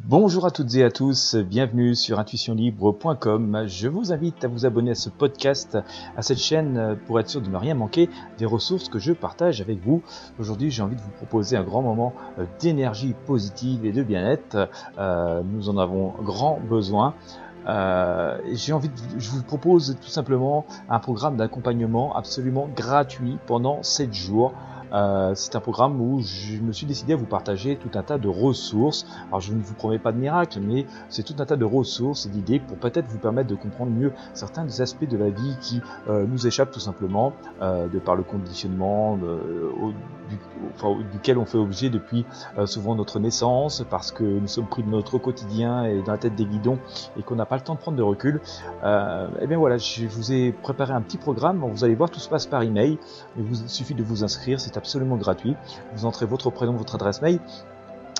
Bonjour à toutes et à tous, bienvenue sur intuitionlibre.com. Je vous invite à vous abonner à ce podcast, à cette chaîne pour être sûr de ne rien manquer des ressources que je partage avec vous. Aujourd'hui, j'ai envie de vous proposer un grand moment euh, d'énergie positive et de bien-être. Euh, nous en avons grand besoin. Euh, j'ai envie de, je vous propose tout simplement un programme d'accompagnement absolument gratuit pendant 7 jours. Euh, c'est un programme où je me suis décidé à vous partager tout un tas de ressources. Alors je ne vous promets pas de miracle, mais c'est tout un tas de ressources et d'idées pour peut-être vous permettre de comprendre mieux certains des aspects de la vie qui euh, nous échappent tout simplement euh, de par le conditionnement duquel on fait objet depuis souvent notre naissance, parce que nous sommes pris de notre quotidien et dans la tête des guidons et qu'on n'a pas le temps de prendre de recul. et eh bien voilà, je vous ai préparé un petit programme. Vous allez voir, tout se passe par email. Il vous suffit de vous inscrire. C'est absolument gratuit. Vous entrez votre prénom, votre adresse mail.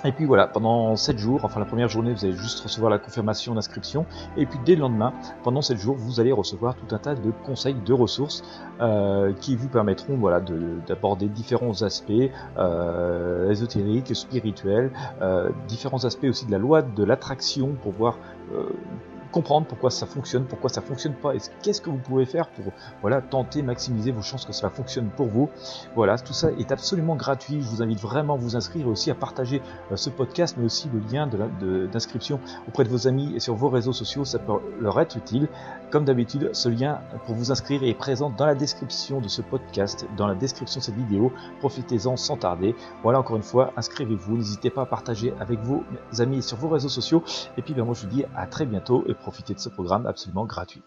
Et puis voilà, pendant 7 jours, enfin la première journée, vous allez juste recevoir la confirmation d'inscription. Et puis dès le lendemain, pendant 7 jours, vous allez recevoir tout un tas de conseils, de ressources euh, qui vous permettront voilà, d'aborder différents aspects euh, ésotériques, spirituels, euh, différents aspects aussi de la loi de l'attraction pour voir euh, comprendre pourquoi ça fonctionne, pourquoi ça fonctionne pas, et qu'est-ce que vous pouvez faire pour voilà tenter, maximiser vos chances que cela fonctionne pour vous. Voilà, tout ça est absolument gratuit. Je vous invite vraiment à vous inscrire et aussi à partager euh, ce podcast, mais aussi le lien d'inscription auprès de vos amis et sur vos réseaux sociaux, ça peut leur être utile. Comme d'habitude, ce lien pour vous inscrire est présent dans la description de ce podcast, dans la description de cette vidéo. Profitez-en sans tarder. Voilà, encore une fois, inscrivez-vous. N'hésitez pas à partager avec vos amis sur vos réseaux sociaux. Et puis, ben, moi, je vous dis à très bientôt profitez de ce programme absolument gratuit.